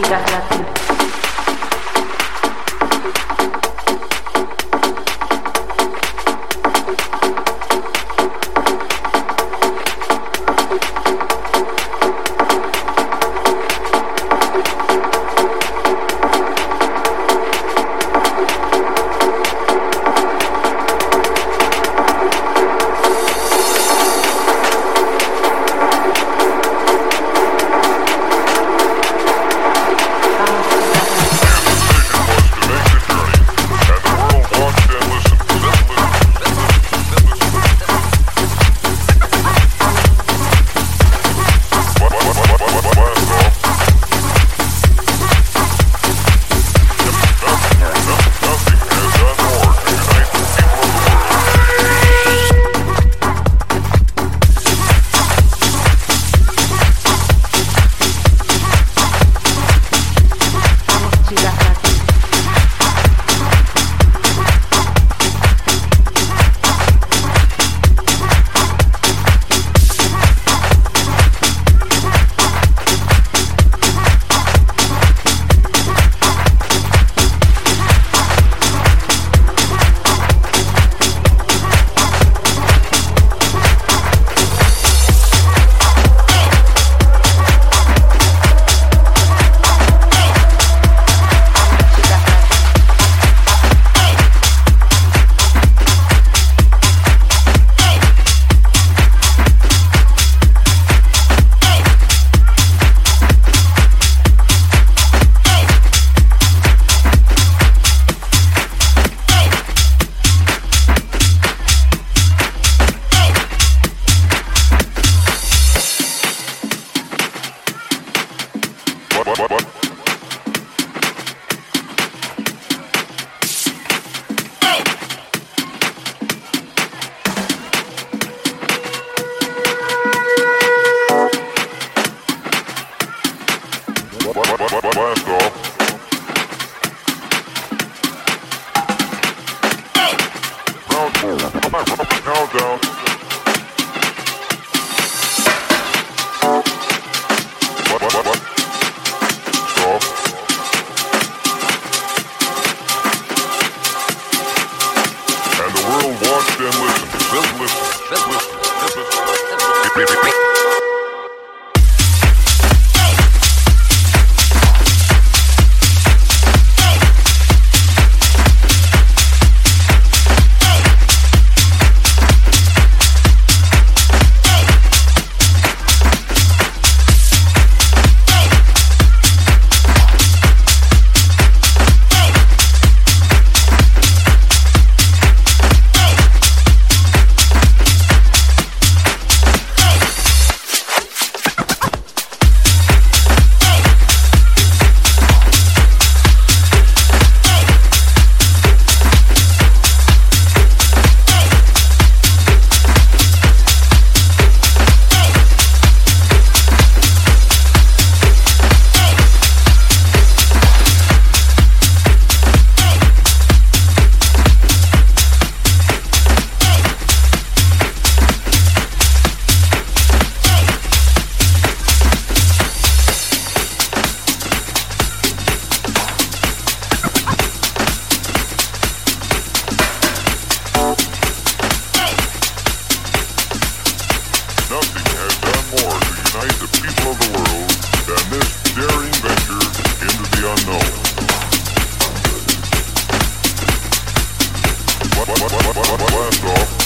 Gigas Latinas. what, what? Nothing has done more to unite the people of the world than this daring venture into the unknown. What, what, what, what, what, what,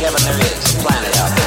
heaven there is, planet out.